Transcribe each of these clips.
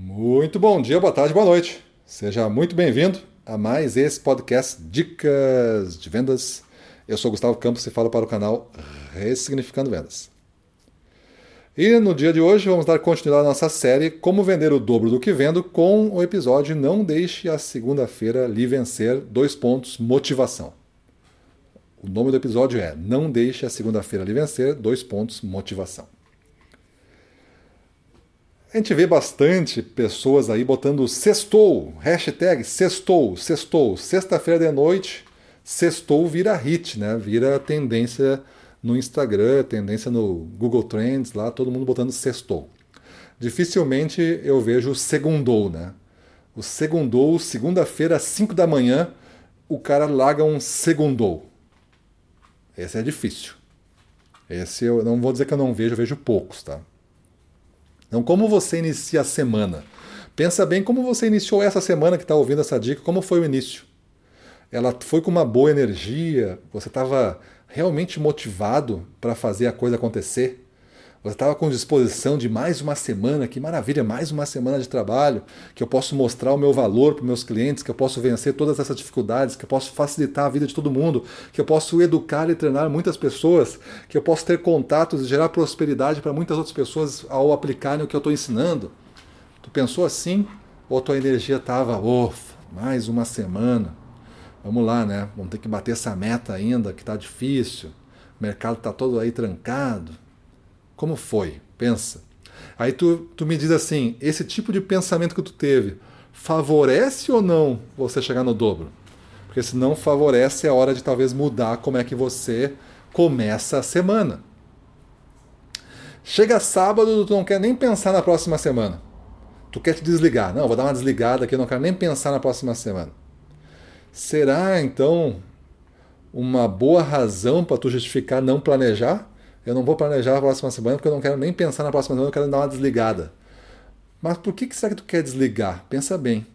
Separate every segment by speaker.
Speaker 1: Muito bom dia, boa tarde, boa noite. Seja muito bem-vindo a mais esse podcast Dicas de Vendas. Eu sou Gustavo Campos e falo para o canal Ressignificando Vendas. E no dia de hoje vamos dar continuidade à nossa série Como Vender o Dobro do que Vendo com o episódio Não Deixe a Segunda-feira lhe vencer, dois pontos, motivação. O nome do episódio é Não Deixe a Segunda-feira lhe vencer, dois pontos, motivação. A gente vê bastante pessoas aí botando sextou, hashtag sextou, sextou, sexta-feira de noite, sextou vira hit, né? Vira tendência no Instagram, tendência no Google Trends, lá todo mundo botando sextou. Dificilmente eu vejo segundou, né? O segundou, segunda-feira às 5 da manhã, o cara larga um segundou. Esse é difícil. Esse eu não vou dizer que eu não vejo, eu vejo poucos, tá? Então, como você inicia a semana? Pensa bem como você iniciou essa semana que está ouvindo essa dica, como foi o início? Ela foi com uma boa energia? Você estava realmente motivado para fazer a coisa acontecer? Você estava com disposição de mais uma semana, que maravilha, mais uma semana de trabalho, que eu posso mostrar o meu valor para meus clientes, que eu posso vencer todas essas dificuldades, que eu posso facilitar a vida de todo mundo, que eu posso educar e treinar muitas pessoas, que eu posso ter contatos e gerar prosperidade para muitas outras pessoas ao aplicarem o que eu estou ensinando. Tu pensou assim? Ou tua energia estava, ufa, mais uma semana, vamos lá, né? Vamos ter que bater essa meta ainda, que está difícil, o mercado está todo aí trancado como foi? Pensa. Aí tu, tu me diz assim: esse tipo de pensamento que tu teve favorece ou não você chegar no dobro? Porque se não favorece, é hora de talvez mudar como é que você começa a semana. Chega sábado, tu não quer nem pensar na próxima semana. Tu quer te desligar. Não, vou dar uma desligada aqui, eu não quero nem pensar na próxima semana. Será então uma boa razão para tu justificar não planejar? Eu não vou planejar a próxima semana porque eu não quero nem pensar na próxima semana, eu quero dar uma desligada. Mas por que, que será que tu quer desligar? Pensa bem.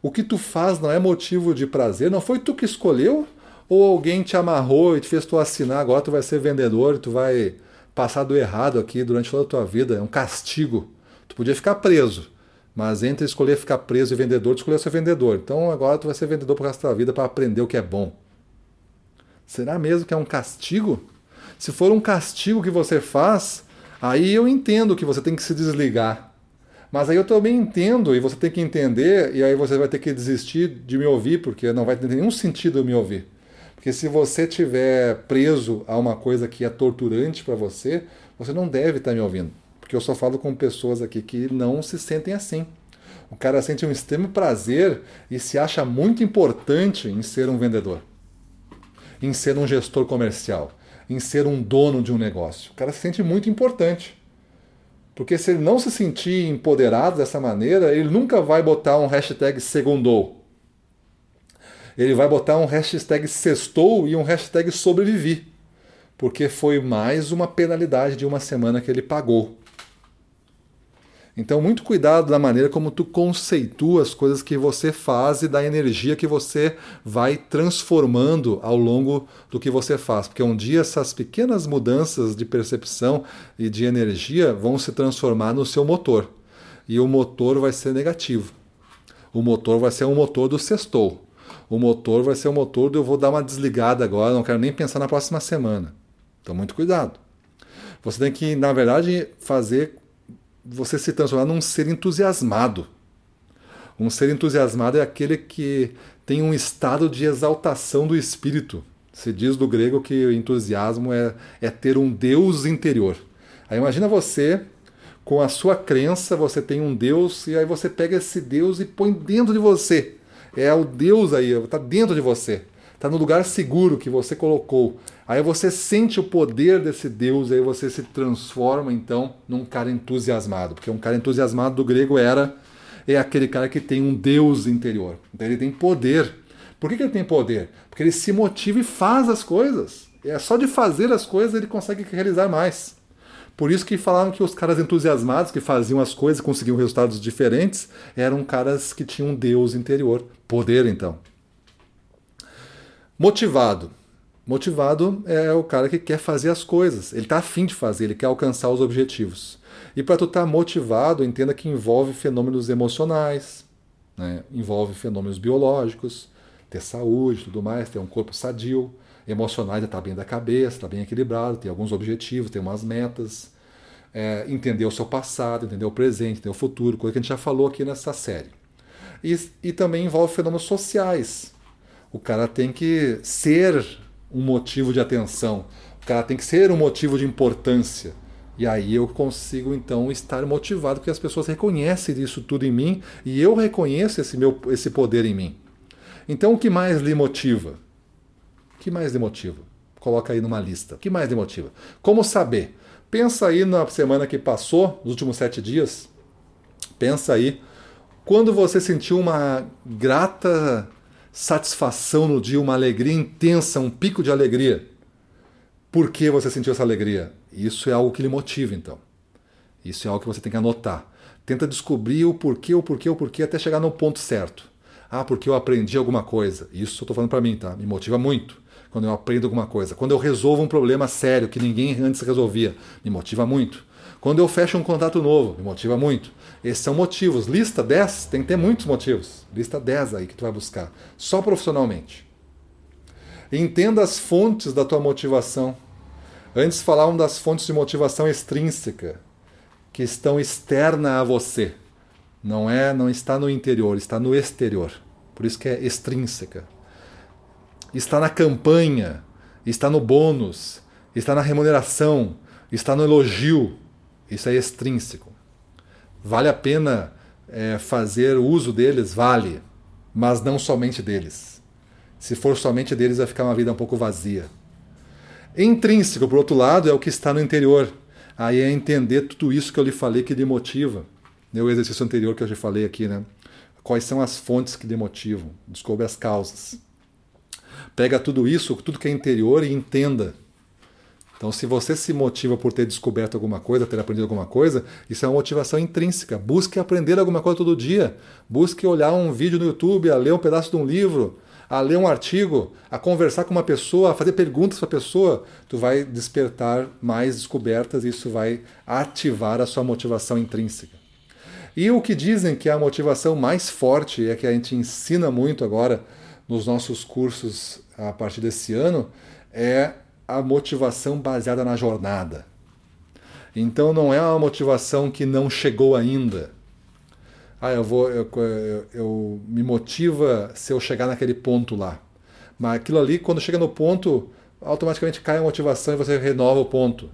Speaker 1: O que tu faz não é motivo de prazer, não foi tu que escolheu? Ou alguém te amarrou e te fez tu assinar, agora tu vai ser vendedor, tu vai passar do errado aqui durante toda a tua vida, é um castigo. Tu podia ficar preso, mas entre escolher ficar preso e vendedor, tu escolheu ser vendedor. Então agora tu vai ser vendedor por resto da vida para aprender o que é bom. Será mesmo que é um castigo? Se for um castigo que você faz, aí eu entendo que você tem que se desligar. Mas aí eu também entendo, e você tem que entender, e aí você vai ter que desistir de me ouvir, porque não vai ter nenhum sentido me ouvir. Porque se você estiver preso a uma coisa que é torturante para você, você não deve estar tá me ouvindo. Porque eu só falo com pessoas aqui que não se sentem assim. O cara sente um extremo prazer e se acha muito importante em ser um vendedor, em ser um gestor comercial, em ser um dono de um negócio. O cara se sente muito importante. Porque se ele não se sentir empoderado dessa maneira, ele nunca vai botar um hashtag segundou. Ele vai botar um hashtag sextou e um hashtag sobrevivi. Porque foi mais uma penalidade de uma semana que ele pagou. Então, muito cuidado da maneira como tu conceitua as coisas que você faz e da energia que você vai transformando ao longo do que você faz. Porque um dia essas pequenas mudanças de percepção e de energia vão se transformar no seu motor. E o motor vai ser negativo. O motor vai ser um motor do sextou. O motor vai ser o motor do eu vou dar uma desligada agora, não quero nem pensar na próxima semana. Então, muito cuidado. Você tem que, na verdade, fazer você se transformar num ser entusiasmado. Um ser entusiasmado é aquele que tem um estado de exaltação do espírito. Se diz do grego que entusiasmo é, é ter um Deus interior. Aí imagina você, com a sua crença, você tem um Deus, e aí você pega esse Deus e põe dentro de você. É o Deus aí, está dentro de você. Está no lugar seguro que você colocou. Aí você sente o poder desse Deus, aí você se transforma então num cara entusiasmado, porque um cara entusiasmado do grego era é aquele cara que tem um Deus interior. Então ele tem poder. Por que, que ele tem poder? Porque ele se motiva e faz as coisas. É só de fazer as coisas ele consegue realizar mais. Por isso que falavam que os caras entusiasmados que faziam as coisas e conseguiam resultados diferentes eram caras que tinham um Deus interior, poder então. Motivado. Motivado é o cara que quer fazer as coisas, ele está afim de fazer, ele quer alcançar os objetivos. E para tu estar tá motivado, entenda que envolve fenômenos emocionais, né? envolve fenômenos biológicos, ter saúde, tudo mais, ter um corpo sadio, emocionais é estar tá bem da cabeça, estar tá bem equilibrado, ter alguns objetivos, ter umas metas, é, entender o seu passado, entender o presente, entender o futuro, coisa que a gente já falou aqui nessa série. E, e também envolve fenômenos sociais. O cara tem que ser um motivo de atenção, o cara tem que ser um motivo de importância. E aí eu consigo então estar motivado porque as pessoas reconhecem isso tudo em mim e eu reconheço esse meu esse poder em mim. Então o que mais lhe motiva? O que mais lhe motiva? Coloca aí numa lista. O que mais lhe motiva? Como saber? Pensa aí na semana que passou, nos últimos sete dias. Pensa aí quando você sentiu uma grata satisfação no dia, uma alegria intensa, um pico de alegria. Por que você sentiu essa alegria? Isso é algo que lhe motiva, então. Isso é algo que você tem que anotar. Tenta descobrir o porquê, o porquê, o porquê, até chegar no ponto certo. Ah, porque eu aprendi alguma coisa. Isso eu estou falando para mim, tá? Me motiva muito quando eu aprendo alguma coisa. Quando eu resolvo um problema sério que ninguém antes resolvia, me motiva muito. Quando eu fecho um contato novo, me motiva muito. Esses são motivos. Lista 10, tem que ter muitos motivos. Lista 10 aí que tu vai buscar, só profissionalmente. Entenda as fontes da tua motivação. Antes falavam das fontes de motivação extrínseca, que estão externa a você. Não é, não está no interior, está no exterior. Por isso que é extrínseca. Está na campanha, está no bônus, está na remuneração, está no elogio. Isso é extrínseco. Vale a pena é, fazer uso deles? Vale, mas não somente deles. Se for somente deles, vai ficar uma vida um pouco vazia. Intrínseco, por outro lado, é o que está no interior. Aí é entender tudo isso que eu lhe falei que lhe motiva. O exercício anterior que eu já falei aqui, né? Quais são as fontes que lhe motivam? Descobre as causas. Pega tudo isso, tudo que é interior e entenda. Então, se você se motiva por ter descoberto alguma coisa, ter aprendido alguma coisa, isso é uma motivação intrínseca. Busque aprender alguma coisa todo dia. Busque olhar um vídeo no YouTube, a ler um pedaço de um livro, a ler um artigo, a conversar com uma pessoa, a fazer perguntas para a pessoa, tu vai despertar mais descobertas e isso vai ativar a sua motivação intrínseca. E o que dizem que é a motivação mais forte, é que a gente ensina muito agora nos nossos cursos a partir desse ano, é a motivação baseada na jornada. Então não é uma motivação que não chegou ainda ah, eu vou, eu, eu, eu, me motiva se eu chegar naquele ponto lá. Mas aquilo ali, quando chega no ponto, automaticamente cai a motivação e você renova o ponto.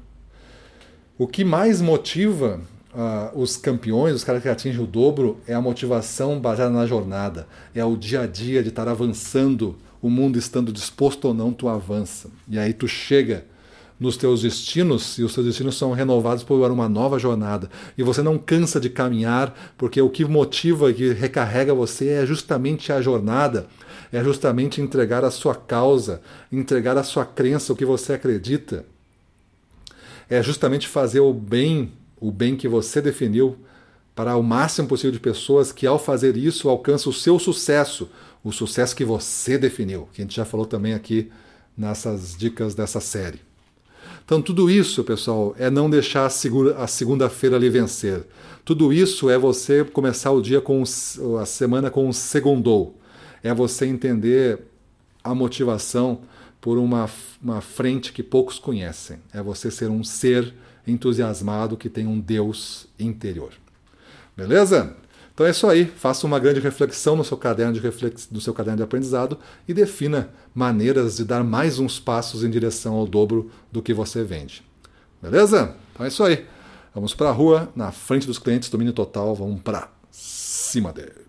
Speaker 1: O que mais motiva uh, os campeões, os caras que atingem o dobro, é a motivação baseada na jornada. É o dia a dia de estar avançando, o mundo estando disposto ou não, tu avança. E aí tu chega nos teus destinos e os teus destinos são renovados por uma nova jornada. E você não cansa de caminhar, porque o que motiva e recarrega você é justamente a jornada, é justamente entregar a sua causa, entregar a sua crença, o que você acredita. É justamente fazer o bem, o bem que você definiu para o máximo possível de pessoas que ao fazer isso alcança o seu sucesso, o sucesso que você definiu, que a gente já falou também aqui nessas dicas dessa série. Então, tudo isso, pessoal, é não deixar a segunda-feira lhe vencer. Tudo isso é você começar o dia com a semana com um segundou. É você entender a motivação por uma, uma frente que poucos conhecem. É você ser um ser entusiasmado que tem um Deus interior. Beleza? Então é isso aí. Faça uma grande reflexão no seu caderno de reflex... no seu caderno de aprendizado e defina maneiras de dar mais uns passos em direção ao dobro do que você vende. Beleza? Então é isso aí. Vamos para a rua, na frente dos clientes, domínio total, vamos para cima deles.